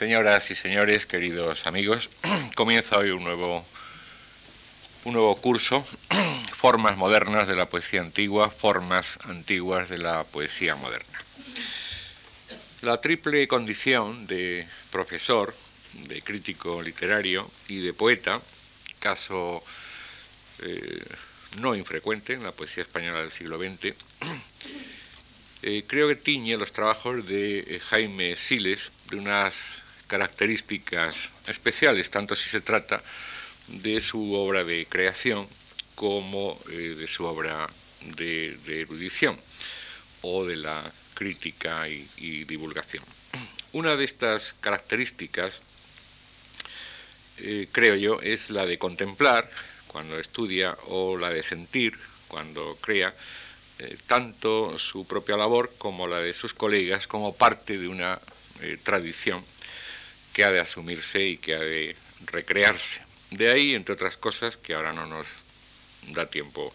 Señoras y señores, queridos amigos, comienza hoy un nuevo, un nuevo curso, Formas modernas de la poesía antigua, formas antiguas de la poesía moderna. La triple condición de profesor, de crítico literario y de poeta, caso eh, no infrecuente en la poesía española del siglo XX, eh, creo que tiñe los trabajos de eh, Jaime Siles de unas características especiales, tanto si se trata de su obra de creación como eh, de su obra de, erudición o de la crítica y, divulgación. Una de estas características, creo yo, es la de contemplar cuando estudia o la de sentir cuando crea eh, tanto su propia labor como la de sus colegas como parte de una eh, tradición que ha de asumirse y que ha de recrearse. De ahí, entre otras cosas, que ahora no nos da tiempo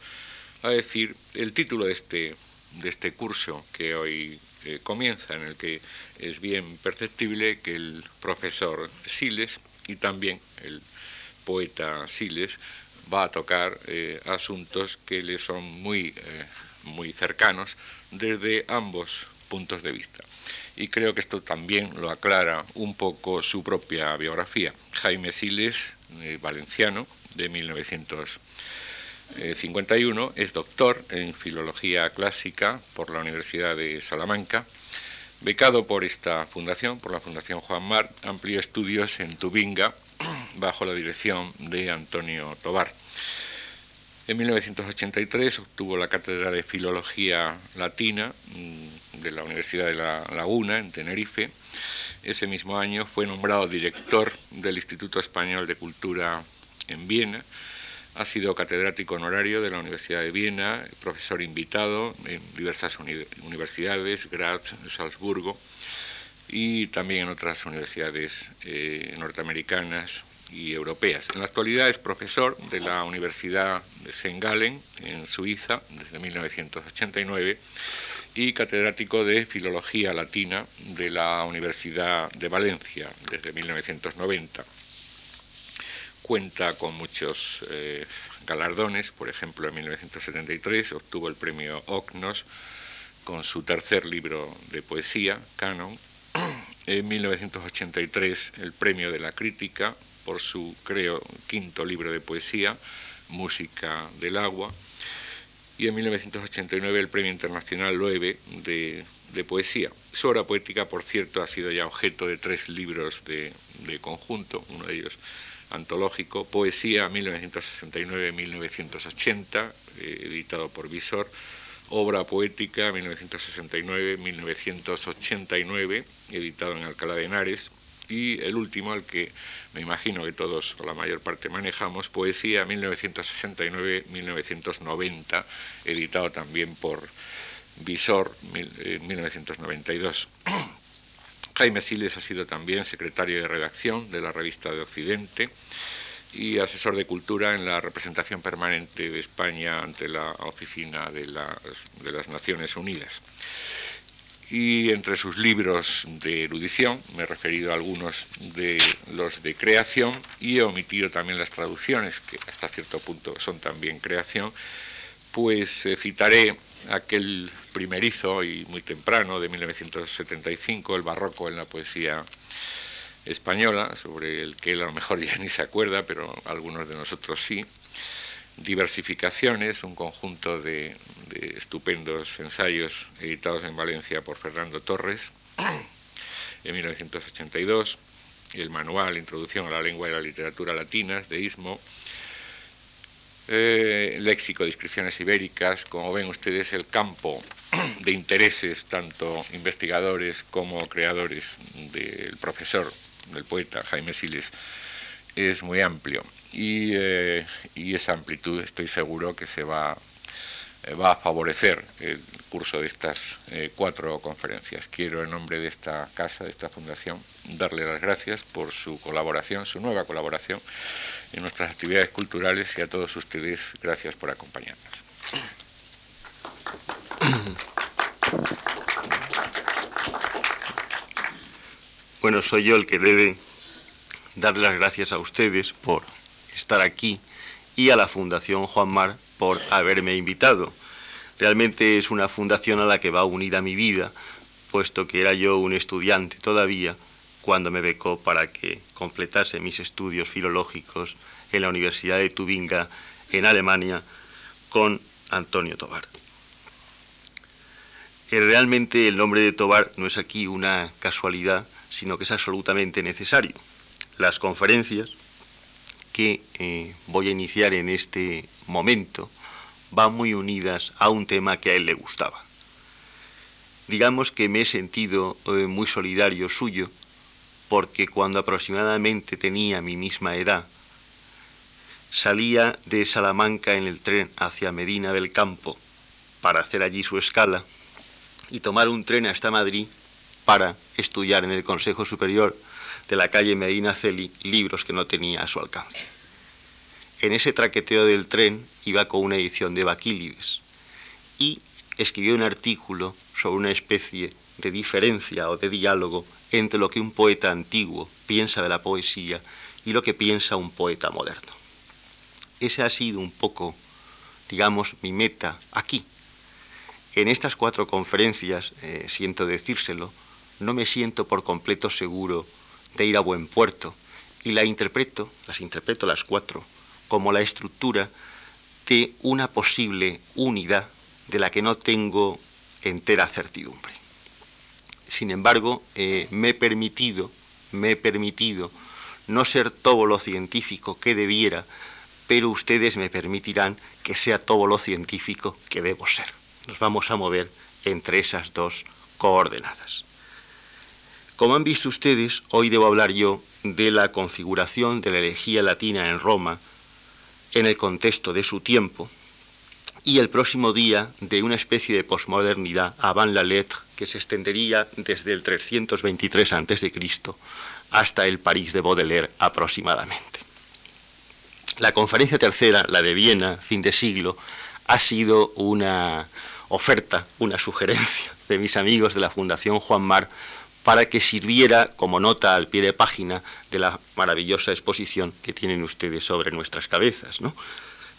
a decir, el título de este, de este curso que hoy eh, comienza, en el que es bien perceptible que el profesor Siles y también el poeta Siles va a tocar asuntos que le son muy muy cercanos desde ambos puntos de vista. Y creo que esto también lo aclara un poco su propia biografía. Jaime Siles, eh, valenciano, de 1951, es doctor en Filología Clásica por la Universidad de Salamanca. Becado por esta fundación, por la Fundación Juan Mar, amplió estudios en Tubinga bajo la dirección de Antonio Tobar. En 1983 obtuvo la cátedra de Filología Latina mm, de la Universidad de La Laguna, en Tenerife. Ese mismo año fue nombrado director del Instituto Español de Cultura en Viena. Ha sido catedrático honorario de la Universidad de Viena, profesor invitado en diversas universidades, Graz, Salzburgo y también en otras universidades eh, norteamericanas, y europeas. En la actualidad es profesor de la Universidad de St. Gallen, en Suiza, desde 1989, y catedrático de Filología Latina de la Universidad de Valencia, desde 1990. Cuenta con muchos eh, galardones, por ejemplo, en 1973 obtuvo el premio Ocnos con su tercer libro de poesía, Canon. En 1983 el premio de la crítica por su, creo, quinto libro de poesía, Música del Agua, y en 1989 el Premio Internacional Loewe de, Poesía. Su obra poética, por cierto, ha sido ya objeto de tres libros de, conjunto, uno de ellos antológico, Poesía 1969-1980, eh, editado por Visor, Obra Poética 1969-1989, editado en Alcalá de Henares, y el último, al que me imagino que todos o la mayor parte manejamos, Poesía 1969-1990, editado también por Visor en 1992. Jaime Siles ha sido también secretario de redacción de la revista de Occidente y asesor de cultura en la representación permanente de España ante la Oficina de las Naciones Unidas y entre sus libros de erudición, me he referido a algunos de los de creación y he omitido también las traducciones, que hasta cierto punto son también creación, pues eh, citaré aquel primerizo y muy temprano de 1975, el barroco en la poesía española, sobre el que él a lo mejor ya ni se acuerda, pero algunos de nosotros sí, Diversificaciones, un conjunto de, estupendos ensayos editados en Valencia por Fernando Torres en 1982, el manual Introducción a la lengua y la literatura latinas de Ismo, eh, léxico de ibéricas, como ven ustedes el campo de intereses tanto investigadores como creadores del profesor, del poeta Jaime Siles, es muy amplio. Eh, y, esa amplitud estoy seguro que se va, eh, va a favorecer el curso de estas eh, cuatro conferencias. Quiero en nombre de esta casa, de esta fundación, darle las gracias por su colaboración, su nueva colaboración en nuestras actividades culturales y a todos ustedes gracias por acompañarnos. Bueno, soy yo el que debe dar las gracias a ustedes por estar aquí y a la Fundación Juan Mar por haberme invitado. Realmente es una fundación a la que va unida mi vida, puesto que era yo un estudiante todavía cuando me becó para que completase mis estudios filológicos en la Universidad de Tubinga, en Alemania, con Antonio Tobar. Eh, realmente el nombre de Tobar no es aquí una casualidad, sino que es absolutamente necesario. Las conferencias que eh, voy a iniciar en este momento van muy unidas a un tema que a él le gustaba. Digamos que me he sentido eh, muy solidario suyo porque cuando aproximadamente tenía mi misma edad, salía de Salamanca en el tren hacia Medina del Campo para hacer allí su escala y tomar un tren hasta Madrid para estudiar en el Consejo Superior de la calle Medina Celi libros que no tenía a su alcance. En ese traqueteo del tren iba con una edición de Baquílides y escribió un artículo sobre una especie de diferencia o de diálogo entre lo que un poeta antiguo piensa de la poesía y lo que piensa un poeta moderno. Ese ha sido un poco, digamos, mi meta aquí. En estas cuatro conferencias, eh, siento decírselo, no me siento por completo seguro de ir a buen puerto y la interpreto, las interpreto las cuatro, como la estructura de una posible unidad de la que no tengo entera certidumbre. Sin embargo, eh, me he permitido, me he permitido no ser todo lo científico que debiera, pero ustedes me permitirán que sea todo lo científico que debo ser. Nos vamos a mover entre esas dos coordenadas. Como han visto ustedes, hoy debo hablar yo de la configuración de la elegía latina en Roma en el contexto de su tiempo, y el próximo día de una especie de posmodernidad avant la lettre que se extendería desde el 323 a.C. hasta el París de Baudelaire aproximadamente. La conferencia tercera, la de Viena, fin de siglo, ha sido una oferta, una sugerencia de mis amigos de la Fundación Juan Mar para que sirviera como nota al pie de página de la maravillosa exposición que tienen ustedes sobre nuestras cabezas, ¿no?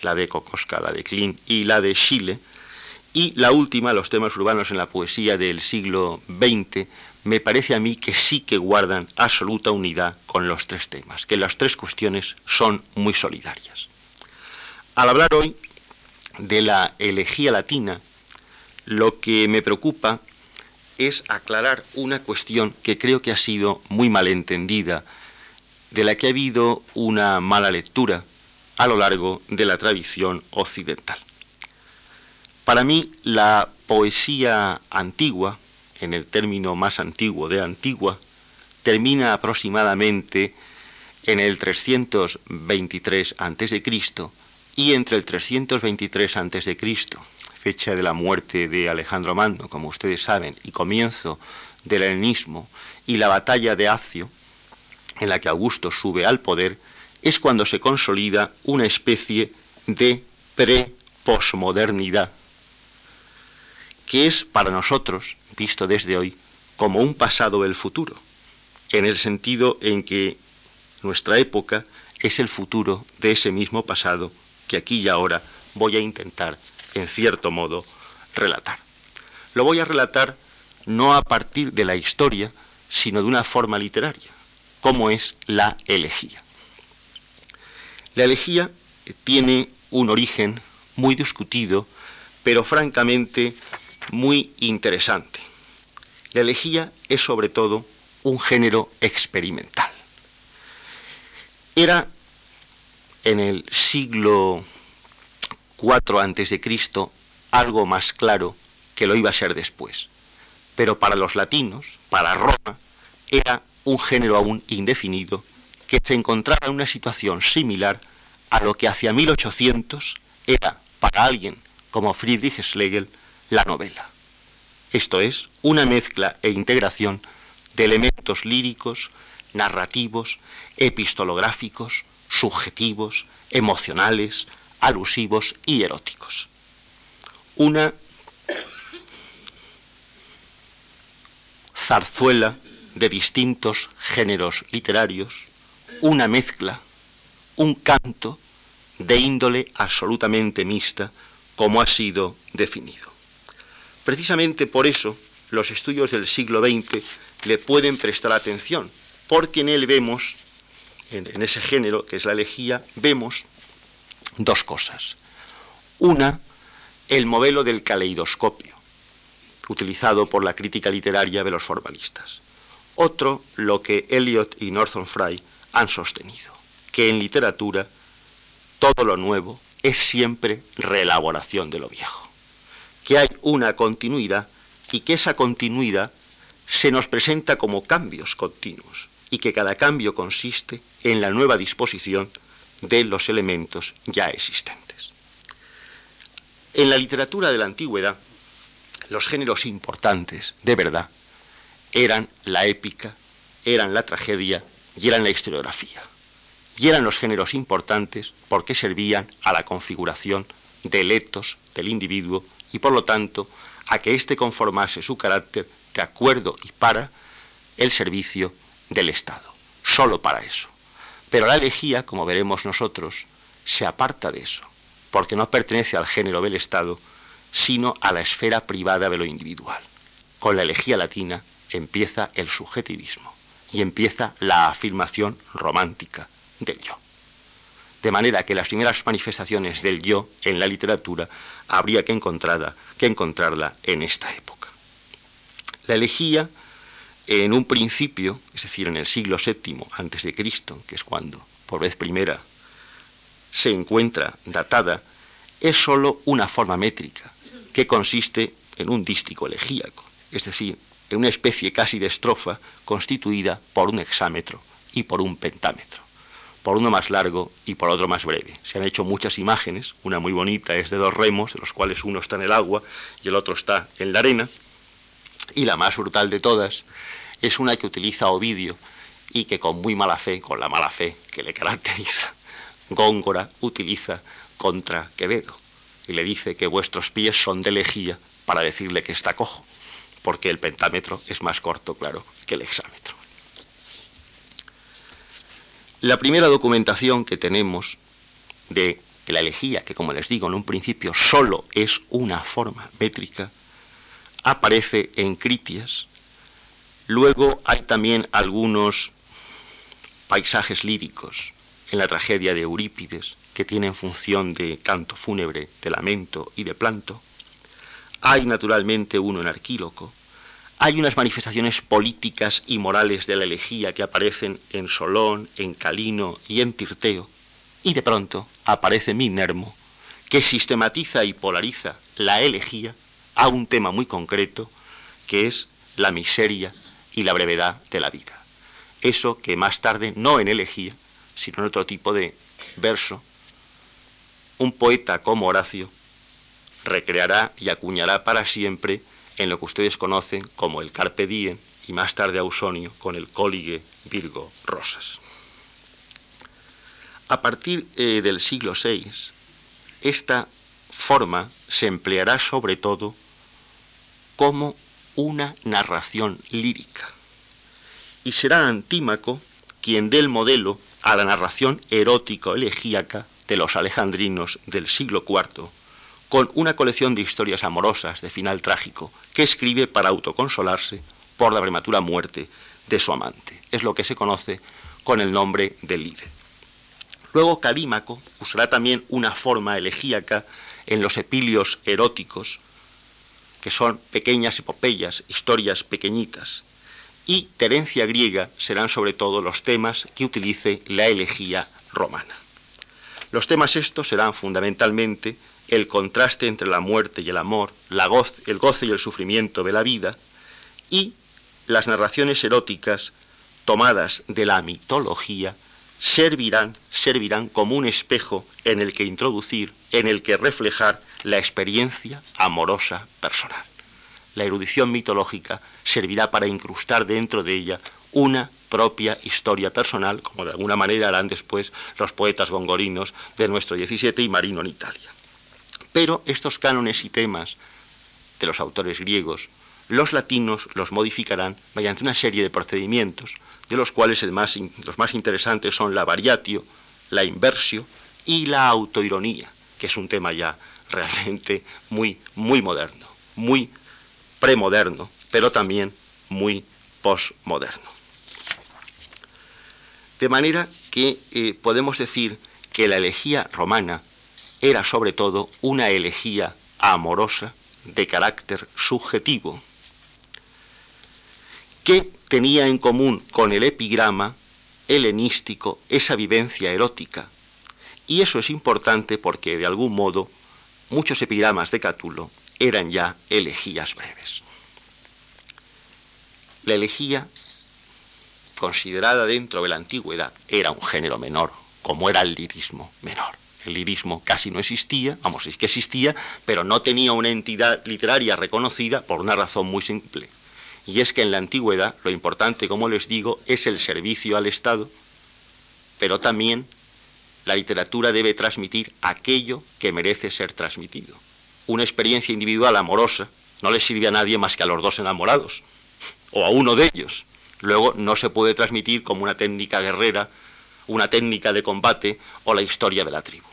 la de Kokoska, la de Klein y la de Chile. Y la última, los temas urbanos en la poesía del siglo XX, me parece a mí que sí que guardan absoluta unidad con los tres temas, que las tres cuestiones son muy solidarias. Al hablar hoy de la elegía latina, lo que me preocupa es aclarar una cuestión que creo que ha sido muy mal entendida, de la que ha habido una mala lectura a lo largo de la tradición occidental. Para mí, la poesía antigua, en el término más antiguo de antigua, termina aproximadamente en el 323 a.C. y entre el 323 a.C., fecha de la muerte de Alejandro Magno, como ustedes saben, y comienzo del helenismo, y la batalla de Acio, en la que Augusto sube al poder, es cuando se consolida una especie de pre-posmodernidad, que es para nosotros, visto desde hoy, como un pasado del futuro, en el sentido en que nuestra época es el futuro de ese mismo pasado que aquí y ahora voy a intentar, en cierto modo, relatar. Lo voy a relatar no a partir de la historia, sino de una forma literaria, como es la elegía. La elegía tiene un origen muy discutido, pero francamente muy interesante. La elegía es sobre todo un género experimental. Era en el siglo IV a.C. algo más claro que lo iba a ser después. Pero para los latinos, para Roma, era un género aún indefinido que se encontraba en una situación similar a lo que hacia 1800 era para alguien como Friedrich Schlegel la novela. Esto es, una mezcla e integración de elementos líricos, narrativos, epistolográficos, subjetivos, emocionales, alusivos y eróticos. Una zarzuela de distintos géneros literarios, una mezcla, un canto de índole absolutamente mixta, como ha sido definido. Precisamente por eso los estudios del siglo XX le pueden prestar atención, porque en él vemos, en, ese género que es la elegía, vemos dos cosas. Una, el modelo del caleidoscopio, utilizado por la crítica literaria de los formalistas. Otro, lo que Eliot y Northern Fry han sostenido, que en literatura todo lo nuevo es siempre reelaboración de lo viejo, que hay una continuidad y que esa continuidad se nos presenta como cambios continuos y que cada cambio consiste en la nueva disposición de los elementos ya existentes. En la literatura de la antigüedad, los géneros importantes, de verdad, eran la épica, eran la tragedia y eran la historiografía. Y eran los géneros importantes porque servían a la configuración del etos del individuo y por lo tanto a que éste conformase su carácter de acuerdo y para el servicio del Estado. Solo para eso. Pero la elegía, como veremos nosotros, se aparta de eso, porque no pertenece al género del Estado, sino a la esfera privada de lo individual. Con la elegía latina empieza el subjetivismo y empieza la afirmación romántica del yo. De manera que las primeras manifestaciones del yo en la literatura habría que encontrarla, que encontrarla en esta época. La elegía, en un principio, es decir, en el siglo VII antes de Cristo, que es cuando por vez primera se encuentra datada, es sólo una forma métrica que consiste en un dístico elegíaco, es decir, en una especie casi de estrofa constituida por un hexámetro y por un pentámetro, por uno más largo y por otro más breve. Se han hecho muchas imágenes, una muy bonita es de dos remos, de los cuales uno está en el agua y el otro está en la arena, y la más brutal de todas es una que utiliza Ovidio y que con muy mala fe, con la mala fe que le caracteriza, Góngora utiliza contra Quevedo y le dice que vuestros pies son de lejía para decirle que está cojo porque el pentámetro es más corto, claro, que el hexámetro. La primera documentación que tenemos de la elegía, que como les digo en un principio solo es una forma métrica, aparece en Critias. Luego hay también algunos paisajes líricos en la tragedia de Eurípides que tienen función de canto fúnebre, de lamento y de planto. Hay naturalmente uno en Arquíloco. Hay unas manifestaciones políticas y morales de la elegía que aparecen en Solón, en Calino y en Tirteo. Y de pronto aparece Minermo, que sistematiza y polariza la elegía a un tema muy concreto, que es la miseria y la brevedad de la vida. Eso que más tarde, no en elegía, sino en otro tipo de verso, un poeta como Horacio recreará y acuñará para siempre en lo que ustedes conocen como el Carpe Diem y más tarde Ausonio con el Cólige Virgo Rosas. A partir eh, del siglo VI, esta forma se empleará sobre todo como una narración lírica. Y será Antímaco quien dé el modelo a la narración erótico-elegíaca de los alejandrinos del siglo IV con una colección de historias amorosas de final trágico que escribe para autoconsolarse por la prematura muerte de su amante. Es lo que se conoce con el nombre de Lide. Luego Calímaco usará también una forma elegíaca en los epilios eróticos, que son pequeñas epopeyas, historias pequeñitas, y Terencia griega serán sobre todo los temas que utilice la elegía romana. Los temas estos serán fundamentalmente el contraste entre la muerte y el amor, la el goce y el sufrimiento de la vida, y las narraciones eróticas tomadas de la mitología servirán, servirán como un espejo en el que introducir, en el que reflejar la experiencia amorosa personal. La erudición mitológica servirá para incrustar dentro de ella una propia historia personal, como de alguna manera harán después los poetas gongorinos de nuestro 17 y Marino en Italia. Pero estos cánones y temas de los autores griegos los latinos los modificarán mediante una serie de procedimientos, de los cuales los más interesantes son la variatio, la inversio y la autoironía, que es un tema ya realmente muy, muy moderno, muy premoderno, pero también muy postmoderno. De manera que eh, podemos decir que la elegía romana era sobre todo una elegía amorosa de carácter subjetivo, que tenía en común con el epigrama helenístico esa vivencia erótica. Y eso es importante porque de algún modo muchos epigramas de Catulo eran ya elegías breves. La elegía, considerada dentro de la antigüedad, era un género menor, como era el lirismo menor. El lirismo casi no existía, vamos, es que existía, pero no tenía una entidad literaria reconocida por una razón muy simple. Y es que en la antigüedad lo importante, como les digo, es el servicio al Estado, pero también la literatura debe transmitir aquello que merece ser transmitido. Una experiencia individual amorosa no le sirve a nadie más que a los dos enamorados, o a uno de ellos. Luego no se puede transmitir como una técnica guerrera, una técnica de combate o la historia de la tribu.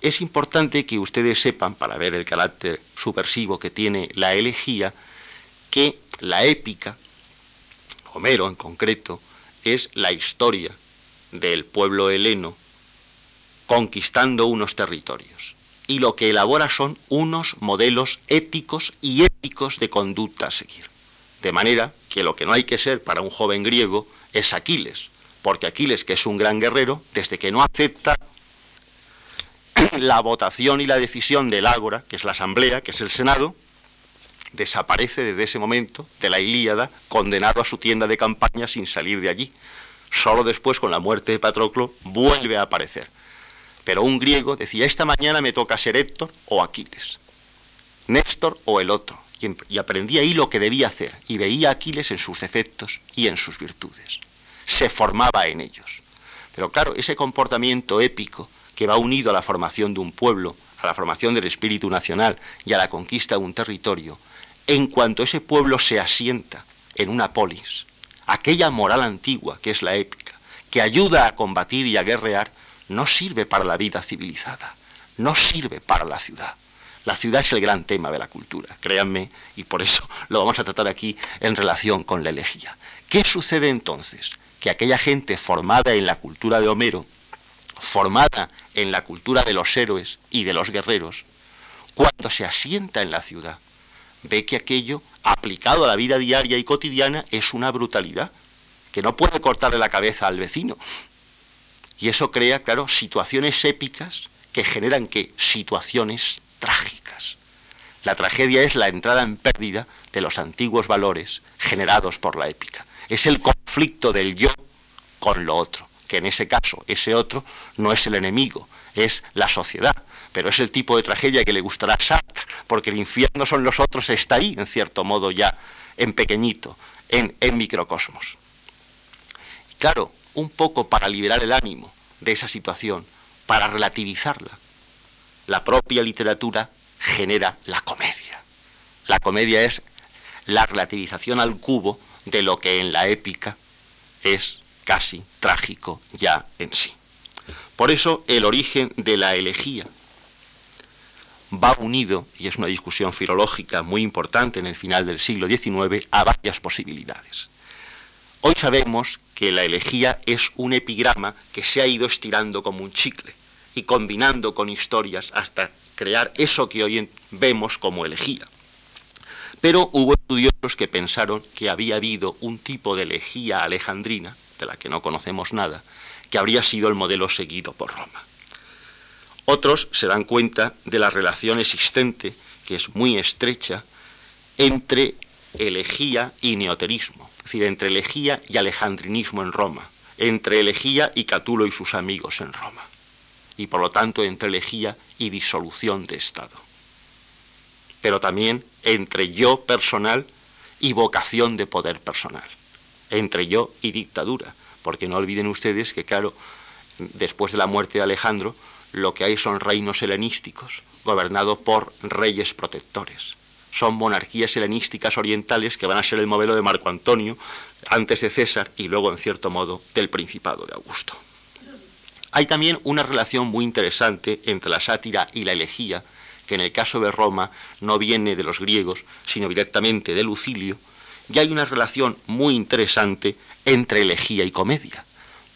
Es importante que ustedes sepan, para ver el carácter subversivo que tiene la elegía, que la épica, Homero en concreto, es la historia del pueblo heleno conquistando unos territorios. Y lo que elabora son unos modelos éticos y éticos de conducta a seguir. De manera que lo que no hay que ser para un joven griego es Aquiles, porque Aquiles, que es un gran guerrero, desde que no acepta la votación y la decisión del Ágora, que es la Asamblea, que es el Senado, desaparece desde ese momento de la Ilíada, condenado a su tienda de campaña sin salir de allí. Solo después, con la muerte de Patroclo, vuelve a aparecer. Pero un griego decía, esta mañana me toca ser Héctor o Aquiles, Néstor o el otro. Y aprendía ahí lo que debía hacer, y veía a Aquiles en sus defectos y en sus virtudes. Se formaba en ellos. Pero claro, ese comportamiento épico que va unido a la formación de un pueblo, a la formación del espíritu nacional y a la conquista de un territorio, en cuanto ese pueblo se asienta en una polis, aquella moral antigua que es la épica, que ayuda a combatir y a guerrear, no sirve para la vida civilizada, no sirve para la ciudad. La ciudad es el gran tema de la cultura, créanme, y por eso lo vamos a tratar aquí en relación con la elegía. ¿Qué sucede entonces? Que aquella gente formada en la cultura de Homero, formada en la cultura de los héroes y de los guerreros, cuando se asienta en la ciudad, ve que aquello, aplicado a la vida diaria y cotidiana, es una brutalidad, que no puede cortarle la cabeza al vecino. Y eso crea, claro, situaciones épicas que generan que situaciones trágicas. La tragedia es la entrada en pérdida de los antiguos valores generados por la épica. Es el conflicto del yo con lo otro que en ese caso ese otro no es el enemigo, es la sociedad. Pero es el tipo de tragedia que le gustará a Sartre, porque el infierno son los otros, está ahí, en cierto modo, ya en pequeñito, en, microcosmos. Y claro, un poco para liberar el ánimo de esa situación, para relativizarla, la propia literatura genera la comedia. La comedia es la relativización al cubo de lo que en la épica es casi trágico ya en sí. Por eso el origen de la elegía va unido, y es una discusión filológica muy importante en el final del siglo XIX, a varias posibilidades. Hoy sabemos que la elegía es un epigrama que se ha ido estirando como un chicle y combinando con historias hasta crear eso que hoy vemos como elegía. Pero hubo estudiosos que pensaron que había habido un tipo de elegía alejandrina de la que no conocemos nada, que habría sido el modelo seguido por Roma. Otros se dan cuenta de la relación existente, que es muy estrecha, entre elegía y neoterismo, es decir, entre elegía y alejandrinismo en Roma, entre elegía y Catulo y sus amigos en Roma, y por lo tanto entre elegía y disolución de Estado, pero también entre yo personal y vocación de poder personal entre yo y dictadura, porque no olviden ustedes que, claro, después de la muerte de Alejandro, lo que hay son reinos helenísticos, gobernados por reyes protectores. son monarquías helenísticas orientales que van a ser el modelo de Marco Antonio, antes de César y luego, en cierto modo, del Principado de Augusto. Hay también una relación muy interesante entre la sátira y la elegía, que en el caso de Roma no viene de los griegos, sino directamente de Lucilio, y hay una relación muy interesante entre elegía y comedia,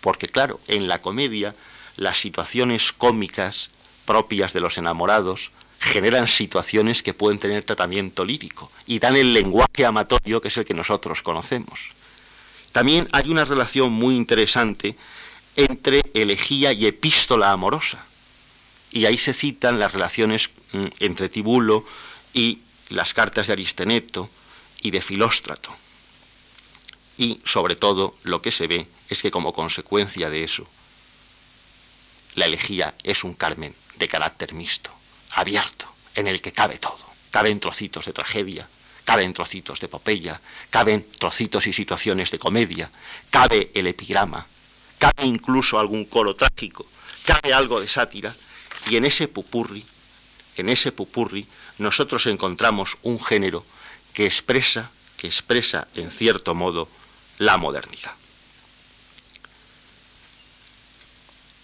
porque claro, en la comedia las situaciones cómicas propias de los enamorados generan situaciones que pueden tener tratamiento lírico y dan el lenguaje amatorio que es el que nosotros conocemos. También hay una relación muy interesante entre elegía y epístola amorosa. Y ahí se citan las relaciones mm, entre Tibulo y las cartas de Aristeneto y de Filóstrato. Y sobre todo lo que se ve es que como consecuencia de eso, la elegía es un Carmen de carácter mixto, abierto, en el que cabe todo. Caben trocitos de tragedia, caben trocitos de epopeya, caben trocitos y situaciones de comedia, cabe el epigrama, cabe incluso algún coro trágico, cabe algo de sátira, y en ese pupurri, en ese pupurri, nosotros encontramos un género que expresa, que expresa en cierto modo la modernidad.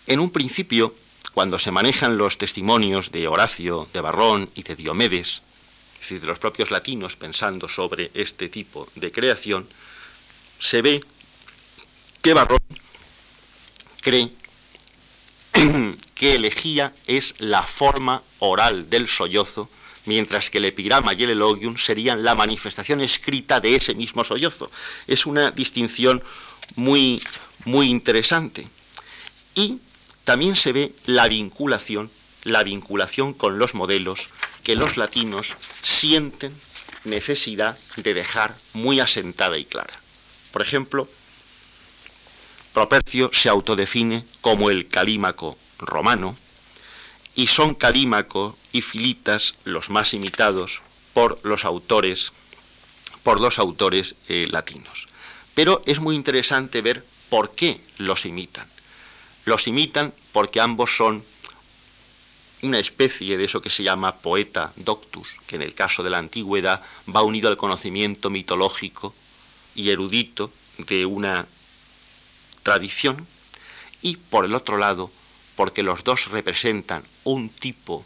En un principio, cuando se manejan los testimonios de Horacio, de Barrón y de Diomedes, es decir, de los propios latinos pensando sobre este tipo de creación, se ve que Barrón cree que elegía es la forma oral del sollozo mientras que el epigrama y el elogium serían la manifestación escrita de ese mismo sollozo. Es una distinción muy, muy interesante. Y también se ve la vinculación, la vinculación con los modelos que los latinos sienten necesidad de dejar muy asentada y clara. Por ejemplo, Propercio se autodefine como el calímaco romano, y son Calímaco y Filitas los más imitados por los autores, por los autores eh, latinos. Pero es muy interesante ver por qué los imitan. Los imitan porque ambos son una especie de eso que se llama poeta doctus, que en el caso de la antigüedad va unido al conocimiento mitológico y erudito de una tradición, y por el otro lado porque los dos representan un tipo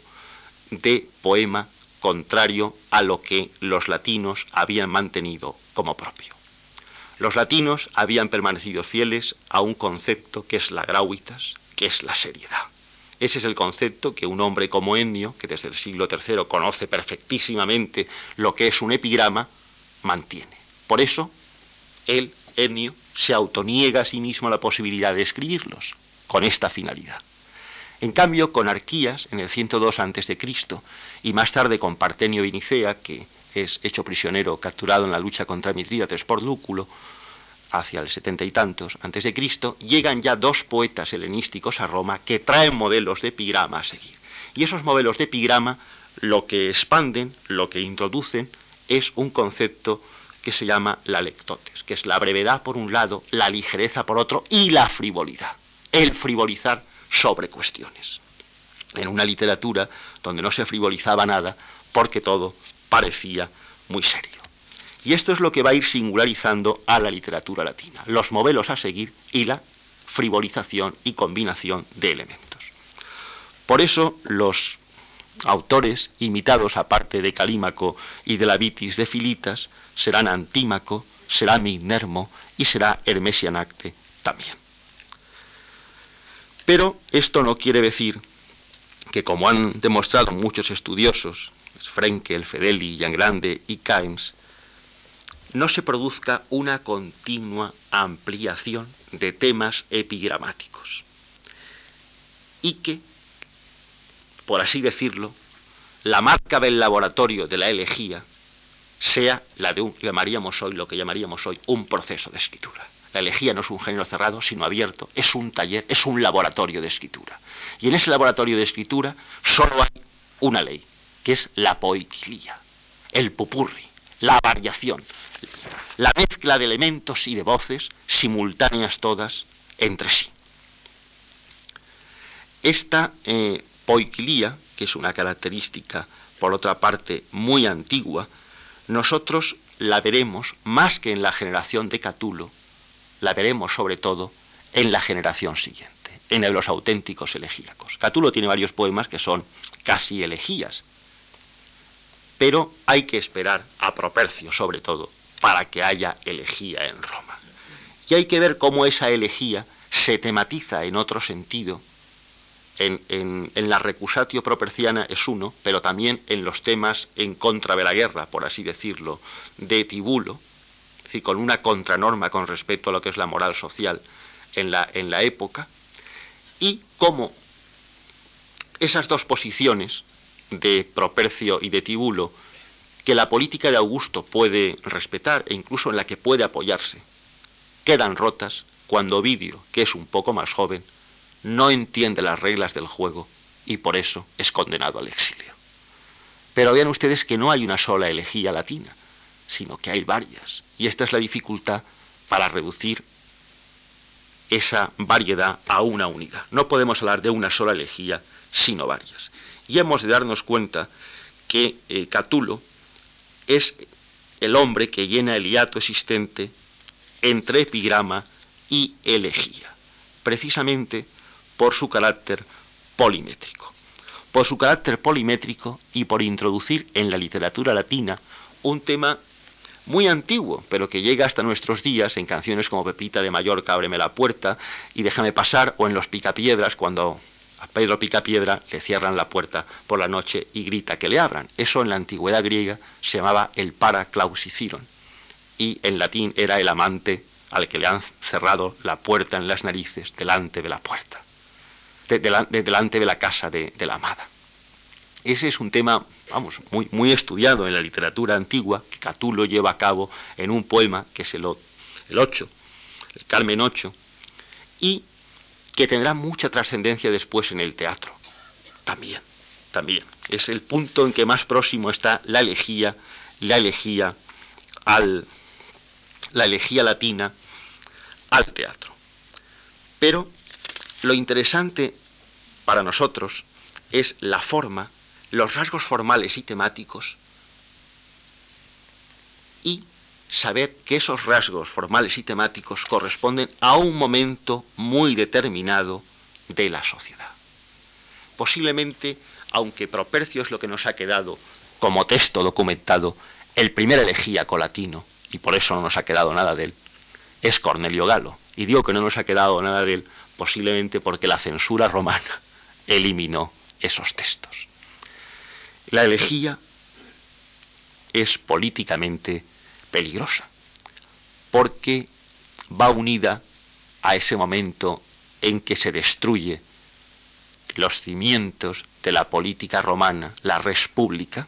de poema contrario a lo que los latinos habían mantenido como propio. Los latinos habían permanecido fieles a un concepto que es la grauitas, que es la seriedad. Ese es el concepto que un hombre como Ennio, que desde el siglo III conoce perfectísimamente lo que es un epigrama, mantiene. Por eso, él, Ennio, se autoniega a sí mismo la posibilidad de escribirlos, con esta finalidad. En cambio, con Arquías, en el 102 a.C., y más tarde con Partenio Vinicea, que es hecho prisionero, capturado en la lucha contra Mitrídates por Lúculo, hacia el setenta y tantos antes de Cristo, llegan ya dos poetas helenísticos a Roma que traen modelos de epigrama a seguir. Y esos modelos de epigrama lo que expanden, lo que introducen, es un concepto que se llama la lectotes, que es la brevedad por un lado, la ligereza por otro y la frivolidad. El frivolizar sobre cuestiones. En una literatura donde no se frivolizaba nada porque todo parecía muy serio. Y esto es lo que va a ir singularizando a la literatura latina, los modelos a seguir y la frivolización y combinación de elementos. Por eso los autores imitados, aparte de Calímaco y de la Vitis de Filitas, serán Antímaco, será Mignermo y será Hermesianacte también. Pero esto no quiere decir que, como han demostrado muchos estudiosos, Frenkel, Fedeli, Grande y Keynes, no se produzca una continua ampliación de temas epigramáticos y que, por así decirlo, la marca del laboratorio de la elegía sea la de un, llamaríamos hoy, lo que llamaríamos hoy un proceso de escritura. La elegía no es un género cerrado, sino abierto, es un taller, es un laboratorio de escritura. Y en ese laboratorio de escritura solo hay una ley, que es la poiquilía, el pupurri, la variación, la mezcla de elementos y de voces simultáneas todas entre sí. Esta eh, poiquilía, que es una característica por otra parte, muy antigua, nosotros la veremos más que en la generación de Catulo, la veremos sobre todo en la generación siguiente, en los auténticos elegíacos. Catulo tiene varios poemas que son casi elegías, pero hay que esperar a Propercio, sobre todo, para que haya elegía en Roma. Y hay que ver cómo esa elegía se tematiza en otro sentido. En, la recusatio properciana es uno, pero también en los temas en contra de la guerra, por así decirlo, de Tibulo, es decir, con una contranorma con respecto a lo que es la moral social en la, en la época, y cómo esas dos posiciones de Propercio y de Tibulo, que la política de Augusto puede respetar e incluso en la que puede apoyarse, quedan rotas cuando Ovidio, que es un poco más joven, no entiende las reglas del juego y por eso es condenado al exilio. Pero vean ustedes que no hay una sola elegía latina, sino que hay varias. Y esta es la dificultad para reducir esa variedad a una unidad. No podemos hablar de una sola elegía, sino varias. Y hemos de darnos cuenta que eh, Catulo es el hombre que llena el hiato existente entre epigrama y elegía, precisamente por su carácter polimétrico. Por su carácter polimétrico y por introducir en la literatura latina un tema muy antiguo, pero que llega hasta nuestros días en canciones como Pepita de Mallorca, Ábreme la puerta y Déjame pasar, o en Los Picapiedras, cuando a Pedro Picapiedra le cierran la puerta por la noche y grita que le abran. Eso en la antigüedad griega se llamaba el paraclausiciron y en latín era el amante al que le han cerrado la puerta en las narices delante de la puerta, delante de la casa de, la amada. Ese es un tema, vamos, muy, muy estudiado en la literatura antigua, que Catulo lleva a cabo en un poema, que es el, el 8, el Carmen 8, y que tendrá mucha trascendencia después en el teatro. También, también. Es el punto en que más próximo está la elegía, la elegía al, la elegía latina al teatro. Pero lo interesante para nosotros es la forma, los rasgos formales y temáticos y saber que esos rasgos formales y temáticos corresponden a un momento muy determinado de la sociedad. Posiblemente, aunque Propercio es lo que nos ha quedado como texto documentado, el primer elegíaco latino, y por eso no nos ha quedado nada de él, es Cornelio Galo. Y digo que no nos ha quedado nada de él posiblemente porque la censura romana eliminó esos textos. La elegía es políticamente peligrosa, porque va unida a ese momento en que se destruye los cimientos de la política romana, la república,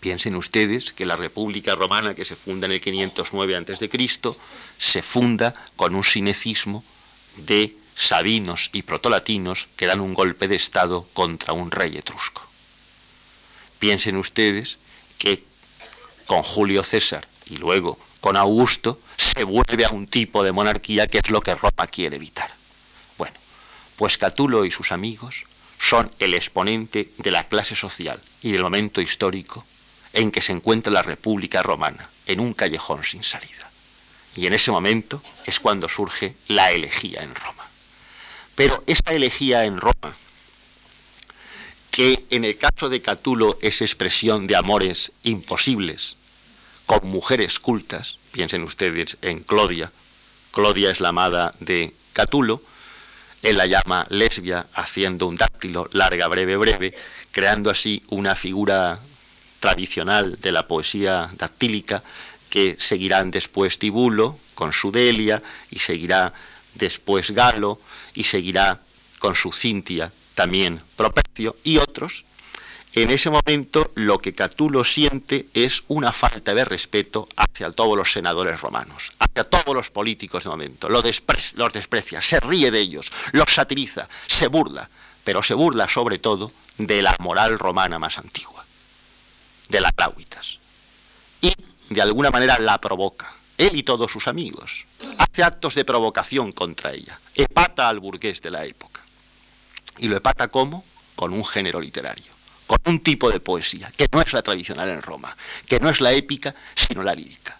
Piensen ustedes que la República Romana que se funda en el 509 a.C. se funda con un sinecismo de sabinos y protolatinos que dan un golpe de Estado contra un rey etrusco. Piensen ustedes que con Julio César y luego con Augusto se vuelve a un tipo de monarquía que es lo que Roma quiere evitar. Bueno, pues Catulo y sus amigos son el exponente de la clase social y del momento histórico en que se encuentra la República Romana, en un callejón sin salida. Y en ese momento es cuando surge la elegía en Roma. Pero esa elegía en Roma, que en el caso de Catulo es expresión de amores imposibles, con mujeres cultas, piensen ustedes en Clodia, Clodia es la amada de Catulo, él la llama lesbia, haciendo un dáctilo, larga, breve, breve, creando así una figura tradicional de la poesía dactílica que seguirán después Tibulo con su Delia y seguirá después Galo y seguirá con su Cintia también Propercio y otros. En ese momento lo que Catulo siente es una falta de respeto hacia todos los senadores romanos, hacia todos los políticos de momento. Los, desprecia, se ríe de ellos, los satiriza, se burla, pero se burla sobre todo de la moral romana más antigua de las Cláuitas. Y de alguna manera la provoca, él y todos sus amigos. Hace actos de provocación contra ella. Epata al burgués de la época. ¿Y lo epata cómo? Con un género literario, con un tipo de poesía que no es la tradicional en Roma, que no es la épica, sino la lírica.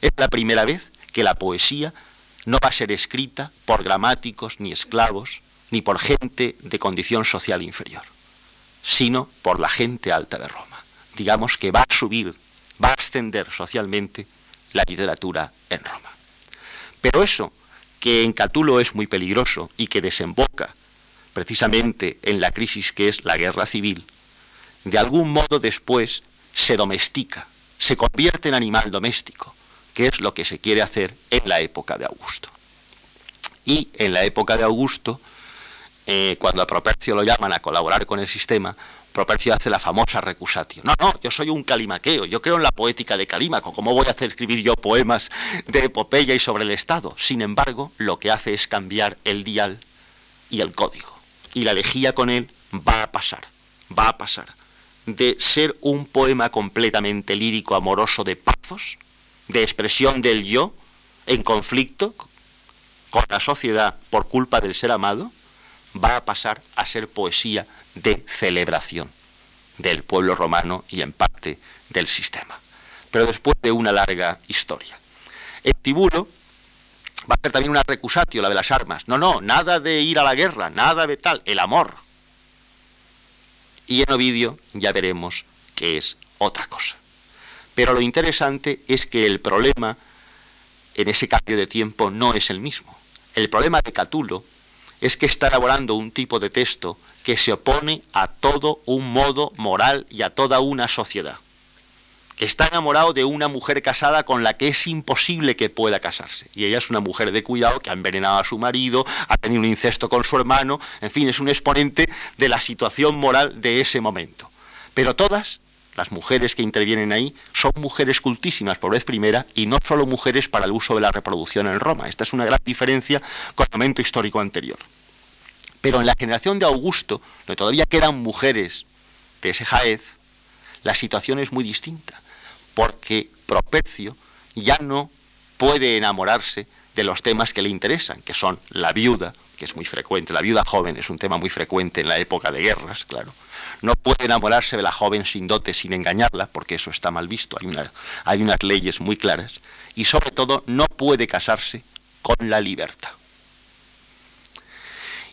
Es la primera vez que la poesía no va a ser escrita por gramáticos, ni esclavos, ni por gente de condición social inferior, sino por la gente alta de Roma. Digamos que va a subir, va a ascender socialmente la literatura en Roma. Pero eso, que en Catulo es muy peligroso y que desemboca precisamente en la crisis que es la guerra civil, de algún modo después se domestica, se convierte en animal doméstico, que es lo que se quiere hacer en la época de Augusto. Y en la época de Augusto, eh, cuando a Propercio lo llaman a colaborar con el sistema, Propercio hace la famosa recusatio. No, no, yo soy un calimaqueo, yo creo en la poética de Calímaco, ¿cómo voy a hacer escribir yo poemas de epopeya y sobre el Estado? Sin embargo, lo que hace es cambiar el dial y el código. Y la elegía con él va a pasar, va a pasar de ser un poema completamente lírico, amoroso de pazos, de expresión del yo en conflicto con la sociedad por culpa del ser amado, va a pasar a ser poesía de celebración del pueblo romano y en parte del sistema. Pero después de una larga historia. El Tibulo va a ser también una recusatio, la de las armas. No, no, nada de ir a la guerra, nada de tal, el amor. Y en Ovidio ya veremos que es otra cosa. Pero lo interesante es que el problema en ese cambio de tiempo no es el mismo. El problema de Catulo es que está elaborando un tipo de texto que se opone a todo un modo moral y a toda una sociedad. Que está enamorado de una mujer casada con la que es imposible que pueda casarse. Y ella es una mujer de cuidado que ha envenenado a su marido, ha tenido un incesto con su hermano, en fin, es un exponente de la situación moral de ese momento. Pero todas las mujeres que intervienen ahí son mujeres cultísimas por vez primera y no solo mujeres para el uso de la reproducción en Roma. Esta es una gran diferencia con el momento histórico anterior. Pero en la generación de Augusto, donde todavía quedan mujeres de ese jaez, la situación es muy distinta, porque Propercio ya no puede enamorarse de los temas que le interesan, que son la viuda, que es muy frecuente, la viuda joven es un tema muy frecuente en la época de guerras, claro, no puede enamorarse de la joven sin dote sin engañarla, porque eso está mal visto, hay, hay unas leyes muy claras, y sobre todo no puede casarse con la libertad.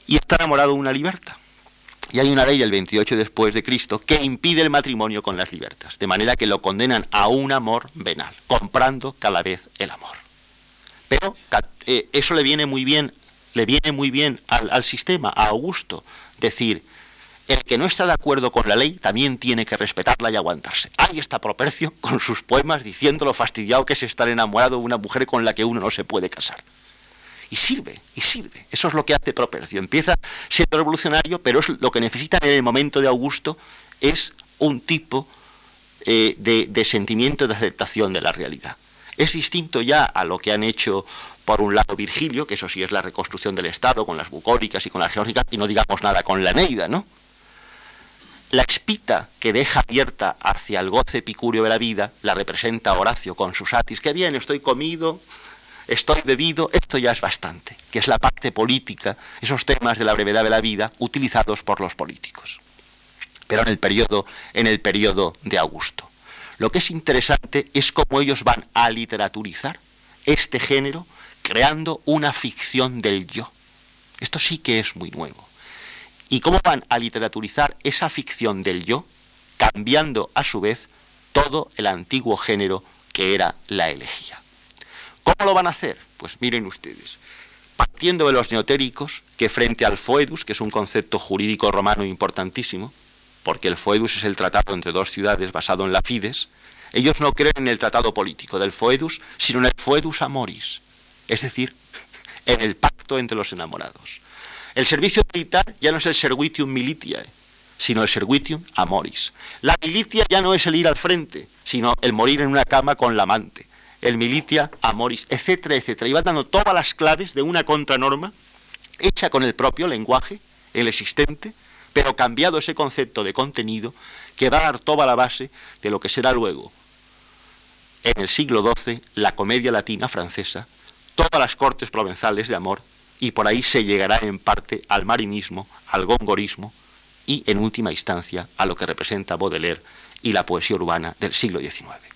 Y está enamorado de una libertad. Y hay una ley del 28 después de Cristo que impide el matrimonio con las libertas, de manera que lo condenan a un amor venal, comprando cada vez el amor. Pero eh, eso le viene muy bien, le viene muy bien al, al sistema, a Augusto, decir, el que no está de acuerdo con la ley también tiene que respetarla y aguantarse. Ahí está Propercio con sus poemas diciendo lo fastidiado que es estar enamorado de una mujer con la que uno no se puede casar. Y sirve, y sirve. Eso es lo que hace Propercio. Empieza siendo revolucionario, pero es lo que necesita en el momento de Augusto es un tipo eh, de, sentimiento de aceptación de la realidad. Es distinto ya a lo que han hecho por un lado Virgilio, que eso sí es la reconstrucción del Estado con las bucólicas y con las geórgicas, y no digamos nada con la Neida, ¿no? La espita que deja abierta hacia el goce epicúreo de la vida la representa Horacio con sus atis. Que bien, estoy comido, estoy bebido, esto ya es bastante, que es la parte política, esos temas de la brevedad de la vida utilizados por los políticos. Pero en el periodo, en el periodo de Augusto. Lo que es interesante es cómo ellos van a literaturizar este género creando una ficción del yo. Esto sí que es muy nuevo y cómo van a literaturizar esa ficción del yo, cambiando a su vez todo el antiguo género que era la elegía. ¿Cómo lo van a hacer? Pues miren ustedes, partiendo de los neotéricos, que frente al foedus, que es un concepto jurídico romano importantísimo, porque el foedus es el tratado entre dos ciudades basado en la fides, ellos no creen en el tratado político del foedus, sino en el foedus amoris, es decir, en el pacto entre los enamorados. El servicio militar ya no es el servitium militiae, sino el servitium amoris. La militia ya no es el ir al frente, sino el morir en una cama con la amante. El militia amoris, etcétera, etcétera. Y va dando todas las claves de una contranorma hecha con el propio lenguaje, el existente, pero cambiado ese concepto de contenido que va a dar toda la base de lo que será luego, en el siglo XII, la comedia latina francesa, todas las cortes provenzales de amor y por ahí se llegará en parte al marinismo, al gongorismo y, en última instancia, a lo que representa Baudelaire y la poesía urbana del siglo XIX.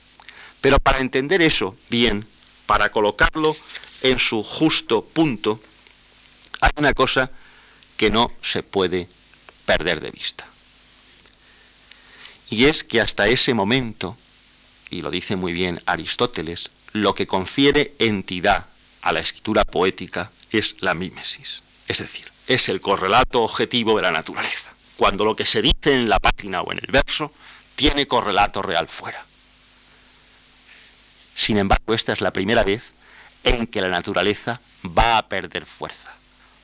Pero para entender eso bien, para colocarlo en su justo punto, hay una cosa que no se puede perder de vista. Y es que hasta ese momento, y lo dice muy bien Aristóteles, lo que confiere entidad a la escritura poética es la mímesis, es decir, es el correlato objetivo de la naturaleza, cuando lo que se dice en la página o en el verso tiene correlato real fuera. Sin embargo, esta es la primera vez en que la naturaleza va a perder fuerza,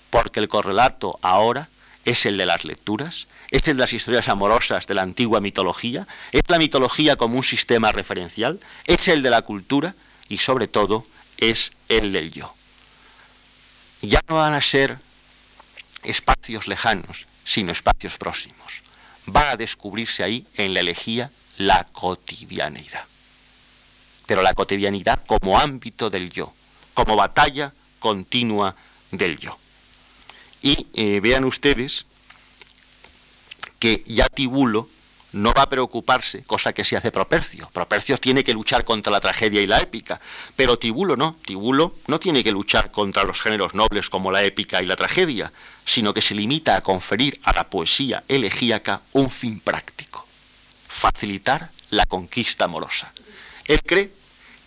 porque el correlato ahora es el de las lecturas, es el de las historias amorosas de la antigua mitología, es la mitología como un sistema referencial, es el de la cultura y sobre todo es el del yo. Ya no van a ser espacios lejanos, sino espacios próximos. Va a descubrirse ahí en la elegía la cotidianidad. Pero la cotidianidad como ámbito del yo, como batalla continua del yo. Y eh, vean ustedes que ya Tibulo no va a preocuparse, cosa que se hace Propercio. Propercio tiene que luchar contra la tragedia y la épica, pero Tibulo no. Tibulo no tiene que luchar contra los géneros nobles como la épica y la tragedia, sino que se limita a conferir a la poesía elegíaca un fin práctico, facilitar la conquista amorosa. Él cree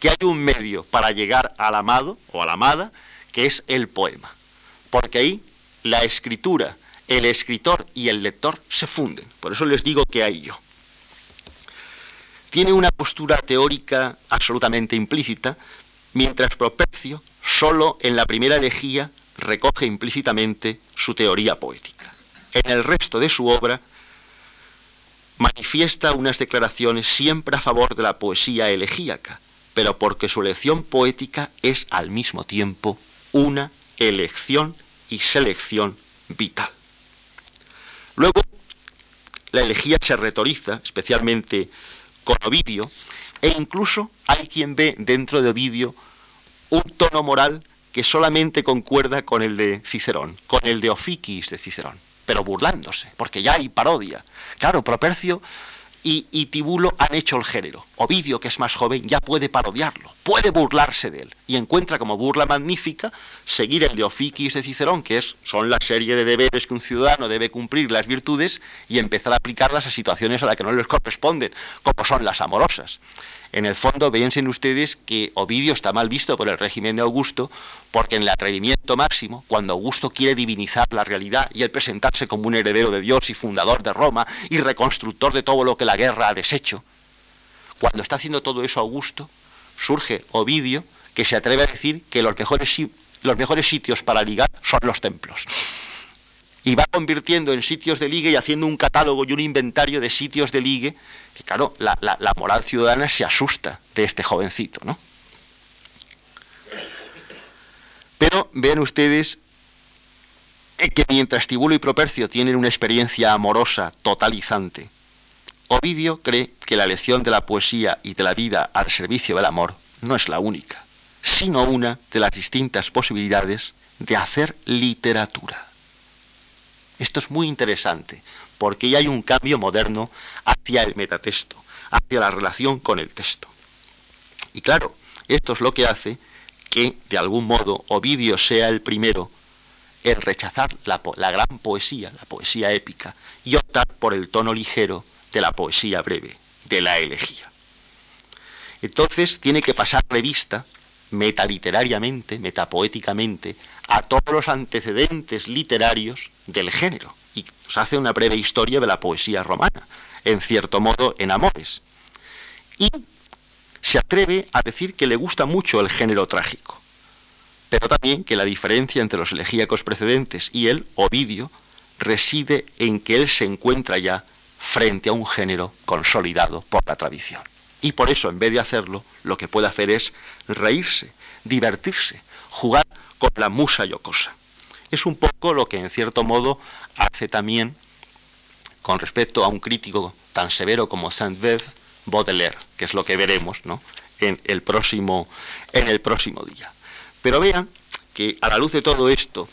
que hay un medio para llegar al amado o a la amada, que es el poema, porque ahí la escritura el escritor y el lector se funden. Por eso les digo que hay yo. Tiene una postura teórica absolutamente implícita, mientras Propercio solo en la primera elegía recoge implícitamente su teoría poética. En el resto de su obra manifiesta unas declaraciones siempre a favor de la poesía elegíaca, pero porque su elección poética es al mismo tiempo una elección y selección vital. Luego, la elegía se retoriza, especialmente con Ovidio, e incluso hay quien ve dentro de Ovidio un tono moral que solamente concuerda con el de Cicerón, con el de Ofiquis de Cicerón, pero burlándose, porque ya hay parodia. Claro, Propercio y, Tibulo han hecho el género. Ovidio, que es más joven, ya puede parodiarlo, puede burlarse de él y encuentra como burla magnífica seguir el de Ofiquis de Cicerón, que es, son la serie de deberes que un ciudadano debe cumplir, las virtudes, y empezar a aplicarlas a situaciones a las que no les corresponden, como son las amorosas. En el fondo, véanse ustedes que Ovidio está mal visto por el régimen de Augusto, porque en el atrevimiento máximo, cuando Augusto quiere divinizar la realidad y el presentarse como un heredero de Dios y fundador de Roma y reconstructor de todo lo que la guerra ha deshecho, cuando está haciendo todo eso Augusto, surge Ovidio que se atreve a decir que los mejores, los mejores sitios para ligar son los templos y va convirtiendo en sitios de ligue y haciendo un catálogo y un inventario de sitios de ligue, que claro, la, moral ciudadana se asusta de este jovencito, ¿no? Pero vean ustedes que mientras Tibulo y Propercio tienen una experiencia amorosa totalizante, Ovidio cree que la lección de la poesía y de la vida al servicio del amor no es la única, sino una de las distintas posibilidades de hacer literatura. Esto es muy interesante, porque ya hay un cambio moderno hacia el metatexto, hacia la relación con el texto. Y claro, esto es lo que hace que, de algún modo, Ovidio sea el primero en rechazar la, gran poesía, la poesía épica, y optar por el tono ligero de la poesía breve, de la elegía. Entonces tiene que pasar revista metaliterariamente, metapoéticamente, a todos los antecedentes literarios del género y nos hace una breve historia de la poesía romana, en cierto modo en Amores. Y se atreve a decir que le gusta mucho el género trágico, pero también que la diferencia entre los elegíacos precedentes y el Ovidio reside en que él se encuentra ya frente a un género consolidado por la tradición. Y por eso, en vez de hacerlo, lo que puede hacer es reírse, divertirse, jugar con la musa yocosa. Es un poco lo que en cierto modo hace también con respecto a un crítico tan severo como Saint-Beuve, Baudelaire, que es lo que veremos ¿no? en, el próximo, en el próximo día. Pero vean que a la luz de todo esto,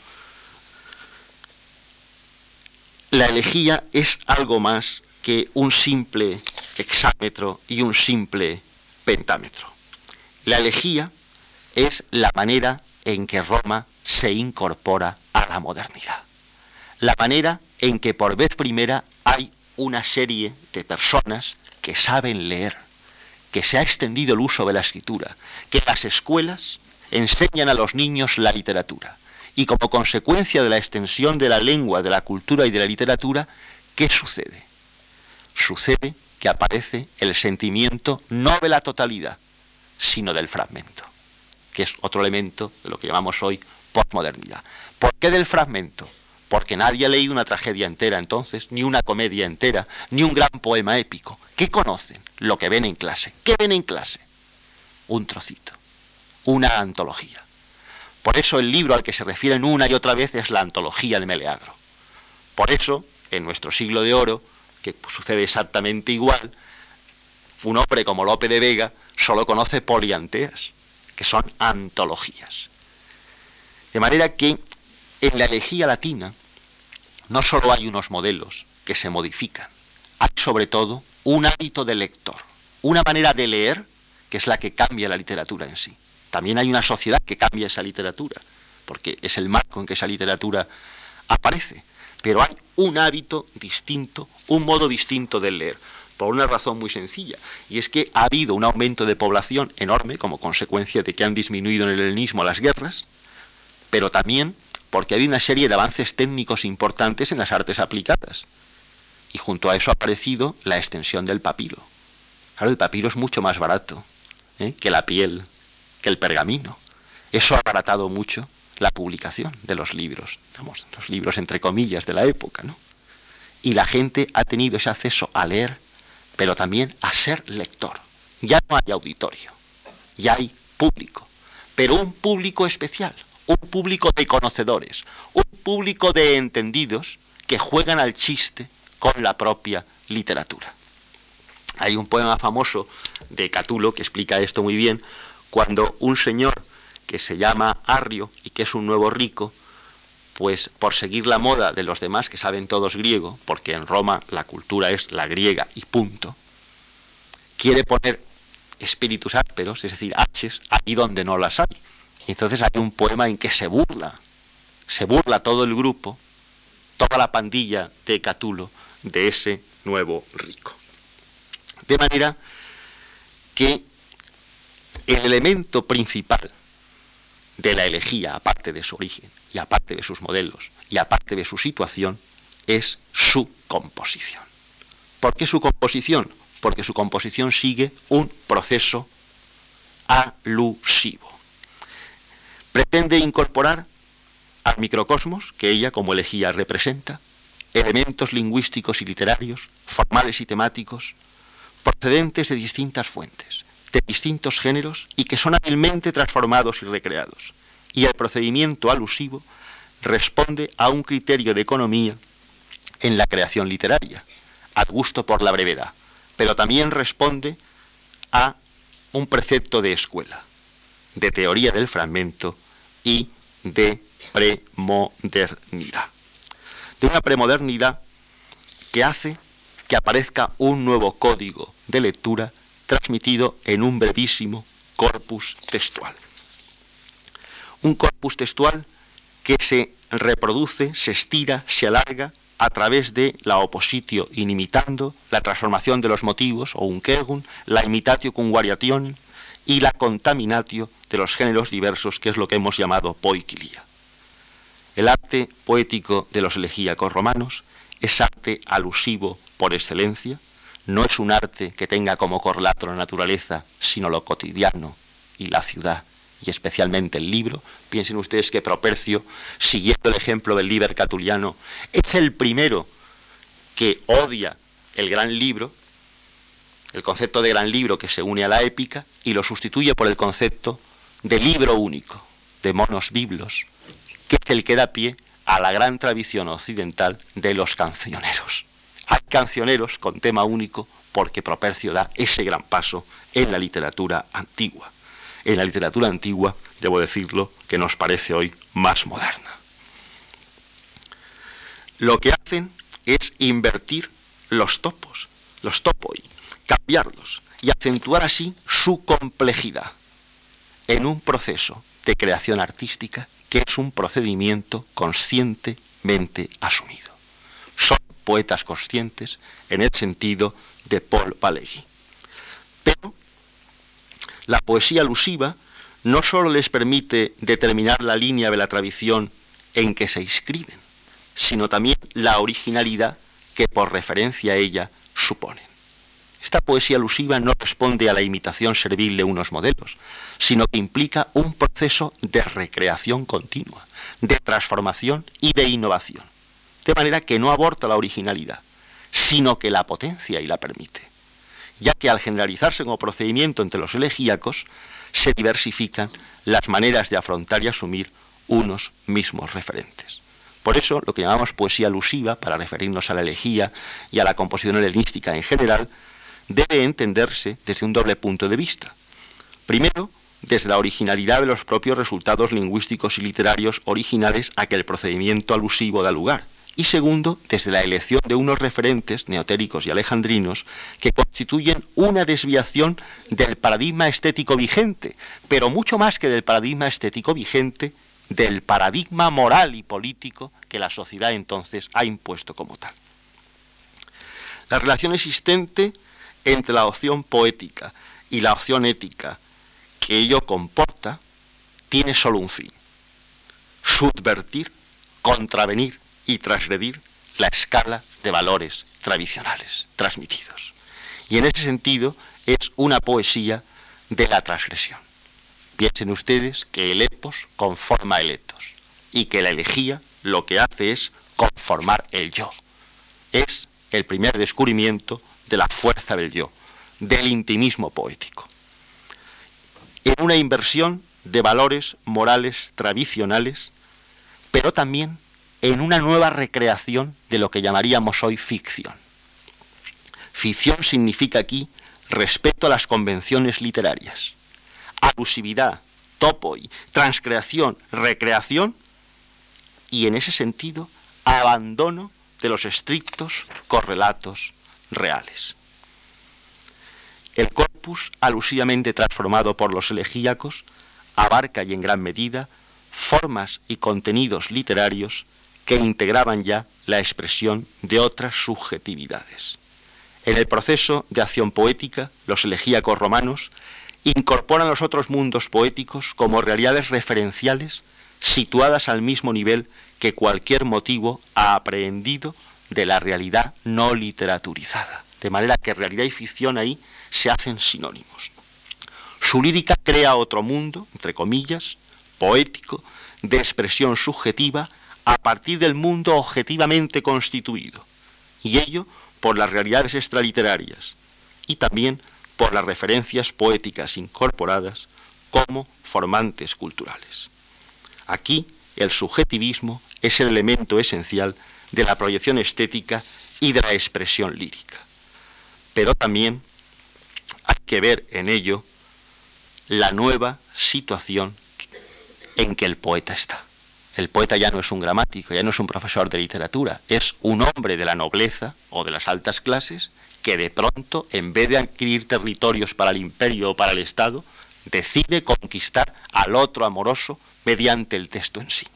la elegía es algo más que un simple hexámetro y un simple pentámetro. La elegía es la manera en que Roma se incorpora a la modernidad. La manera en que por vez primera hay una serie de personas que saben leer, que se ha extendido el uso de la escritura, que las escuelas enseñan a los niños la literatura. Y como consecuencia de la extensión de la lengua, de la cultura y de la literatura, ¿qué sucede? Sucede que aparece el sentimiento no de la totalidad, sino del fragmento, que es otro elemento de lo que llamamos hoy postmodernidad. ¿Por qué del fragmento? Porque nadie ha leído una tragedia entera entonces, ni una comedia entera, ni un gran poema épico. ¿Qué conocen? Lo que ven en clase. ¿Qué ven en clase? Un trocito, una antología. Por eso el libro al que se refieren una y otra vez es la antología de Meleagro. Por eso, en nuestro siglo de oro, que sucede exactamente igual, un hombre como Lope de Vega solo conoce polianteas, que son antologías. De manera que en la elegía latina no solo hay unos modelos que se modifican, hay sobre todo un hábito de lector, una manera de leer que es la que cambia la literatura en sí. También hay una sociedad que cambia esa literatura, porque es el marco en que esa literatura aparece. Pero hay un hábito distinto, un modo distinto de leer, por una razón muy sencilla, y es que ha habido un aumento de población enorme como consecuencia de que han disminuido en el helenismo las guerras, pero también porque ha habido una serie de avances técnicos importantes en las artes aplicadas. Y junto a eso ha aparecido la extensión del papiro. Claro, el papiro es mucho más barato ¿eh? que la piel, que el pergamino. Eso ha abaratado mucho la publicación de los libros, los libros entre comillas de la época, ¿no? Y la gente ha tenido ese acceso a leer, pero también a ser lector. Ya no hay auditorio, ya hay público, pero un público especial, un público de conocedores, un público de entendidos que juegan al chiste con la propia literatura. Hay un poema famoso de Catulo que explica esto muy bien, cuando un señor que se llama Arrio y que es un nuevo rico, pues por seguir la moda de los demás que saben todos griego, porque en Roma la cultura es la griega y punto, quiere poner espíritus ásperos, es decir, haches, ahí donde no las hay. Y entonces hay un poema en que se burla, se burla todo el grupo, toda la pandilla de Catulo de ese nuevo rico. De manera que el elemento principal de la elegía, aparte de su origen y aparte de sus modelos y aparte de su situación, es su composición. ¿Por qué su composición? Porque su composición sigue un proceso alusivo. Pretende incorporar al microcosmos, que ella como elegía representa, elementos lingüísticos y literarios, formales y temáticos, procedentes de distintas fuentes, de distintos géneros y que son hábilmente transformados y recreados. Y el procedimiento alusivo responde a un criterio de economía en la creación literaria, al gusto por la brevedad, pero también responde a un precepto de escuela, de teoría del fragmento y de premodernidad. De una premodernidad que hace que aparezca un nuevo código de lectura transmitido en un brevísimo corpus textual. Un corpus textual que se reproduce, se estira, se alarga a través de la opositio inimitando, la transformación de los motivos, o un kegun, la imitatio cum variation y la contaminatio de los géneros diversos, que es lo que hemos llamado poiquilia. El arte poético de los elegíacos romanos es arte alusivo por excelencia, no es un arte que tenga como correlato la naturaleza, sino lo cotidiano y la ciudad, y especialmente el libro. Piensen ustedes que Propercio, siguiendo el ejemplo del Liber Catuliano, es el primero que odia el gran libro, el concepto de gran libro que se une a la épica, y lo sustituye por el concepto de libro único, de monos biblos, que es el que da pie a la gran tradición occidental de los cancioneros. Hay cancioneros con tema único porque Propercio da ese gran paso en la literatura antigua. En la literatura antigua, debo decirlo, que nos parece hoy más moderna. Lo que hacen es invertir los topos, los topoi, cambiarlos y acentuar así su complejidad en un proceso de creación artística que es un procedimiento conscientemente asumido. Son poetas conscientes en el sentido de Paul Valéry. Pero la poesía alusiva no sólo les permite determinar la línea de la tradición en que se inscriben, sino también la originalidad que por referencia a ella suponen. Esta poesía alusiva no responde a la imitación servil de unos modelos, sino que implica un proceso de recreación continua, de transformación y de innovación, de manera que no aborta la originalidad, sino que la potencia y la permite, ya que al generalizarse como procedimiento entre los elegíacos, se diversifican las maneras de afrontar y asumir unos mismos referentes. Por eso, lo que llamamos poesía alusiva, para referirnos a la elegía y a la composición helenística en general, debe entenderse desde un doble punto de vista. Primero, desde la originalidad de los propios resultados lingüísticos y literarios originales a que el procedimiento alusivo da lugar. Y segundo, desde la elección de unos referentes neotéricos y alejandrinos que constituyen una desviación del paradigma estético vigente, pero mucho más que del paradigma estético vigente, del paradigma moral y político que la sociedad entonces ha impuesto como tal. La relación existente entre la opción poética y la opción ética que ello comporta tiene solo un fin, subvertir, contravenir y transgredir la escala de valores tradicionales transmitidos. Y en ese sentido es una poesía de la transgresión. Piensen ustedes que el epos conforma el etos y que la elegía lo que hace es conformar el yo. Es el primer descubrimiento de la fuerza del yo, del intimismo poético. En una inversión de valores morales tradicionales, pero también en una nueva recreación de lo que llamaríamos hoy ficción. Ficción significa aquí respeto a las convenciones literarias, alusividad, y transcreación, recreación y en ese sentido abandono de los estrictos correlatos reales. El corpus, alusivamente transformado por los elegíacos, abarca y en gran medida formas y contenidos literarios que integraban ya la expresión de otras subjetividades. En el proceso de acción poética, los elegíacos romanos incorporan los otros mundos poéticos como realidades referenciales situadas al mismo nivel que cualquier motivo ha aprehendido de la realidad no literaturizada. De manera que realidad y ficción ahí se hacen sinónimos. Su lírica crea otro mundo, entre comillas, poético, de expresión subjetiva, a partir del mundo objetivamente constituido, y ello por las realidades extraliterarias, y también por las referencias poéticas incorporadas como formantes culturales. Aquí el subjetivismo es el elemento esencial de la proyección estética y de la expresión lírica. Pero también hay que ver en ello la nueva situación en que el poeta está. El poeta ya no es un gramático, ya no es un profesor de literatura, es un hombre de la nobleza o de las altas clases que de pronto, en vez de adquirir territorios para el imperio o para el Estado, decide conquistar al otro amoroso mediante el texto en sí.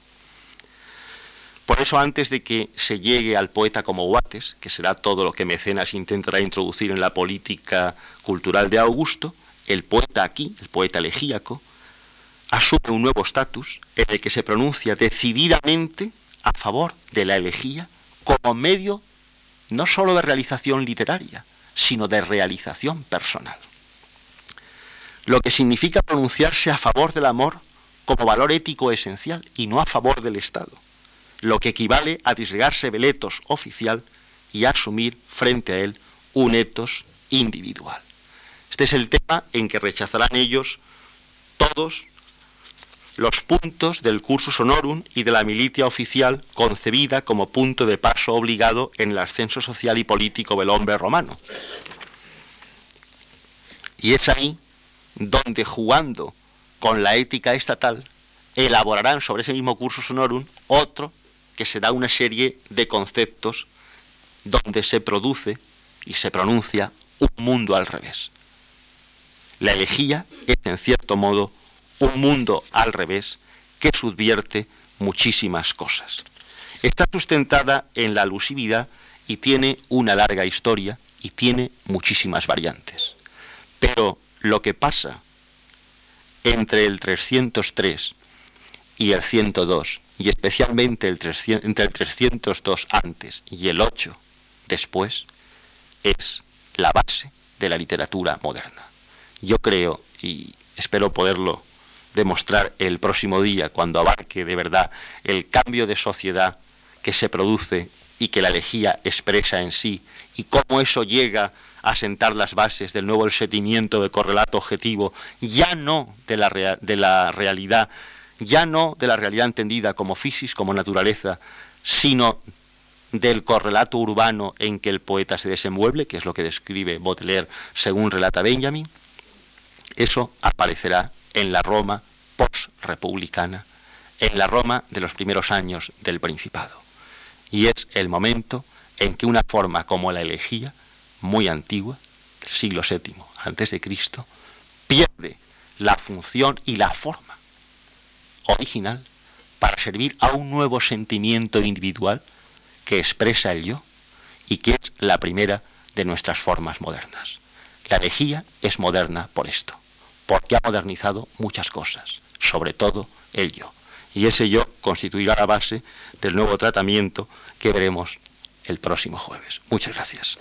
Por eso, antes de que se llegue al poeta como Guates, que será todo lo que Mecenas intentará introducir en la política cultural de Augusto, el poeta aquí, el poeta elegíaco, asume un nuevo estatus en el que se pronuncia decididamente a favor de la elegía como medio no sólo de realización literaria, sino de realización personal. Lo que significa pronunciarse a favor del amor como valor ético esencial y no a favor del Estado lo que equivale a disgregarse del etos oficial y asumir frente a él un etos individual. Este es el tema en que rechazarán ellos todos los puntos del curso honorum y de la milicia oficial concebida como punto de paso obligado en el ascenso social y político del hombre romano. Y es ahí donde jugando con la ética estatal elaborarán sobre ese mismo curso honorum otro que se da una serie de conceptos donde se produce y se pronuncia un mundo al revés. La elegía es, en cierto modo, un mundo al revés que subvierte muchísimas cosas. Está sustentada en la alusividad y tiene una larga historia y tiene muchísimas variantes. Pero lo que pasa entre el 303 y el 102, y especialmente el entre el 302 antes y el 8 después, es la base de la literatura moderna. Yo creo, y espero poderlo demostrar el próximo día, cuando abarque de verdad el cambio de sociedad que se produce y que la elegía expresa en sí, y cómo eso llega a sentar las bases del nuevo sentimiento de correlato objetivo, ya no de la, de la realidad, ya no de la realidad entendida como fisis, como naturaleza, sino del correlato urbano en que el poeta se desenvuelve, que es lo que describe Baudelaire según relata Benjamin, eso aparecerá en la Roma post-republicana, en la Roma de los primeros años del Principado. Y es el momento en que una forma como la elegía, muy antigua, del siglo VII Cristo, pierde la función y la forma original para servir a un nuevo sentimiento individual que expresa el yo y que es la primera de nuestras formas modernas. La elegía es moderna por esto, porque ha modernizado muchas cosas, sobre todo el yo. Y ese yo constituirá la base del nuevo tratamiento que veremos el próximo jueves. Muchas gracias.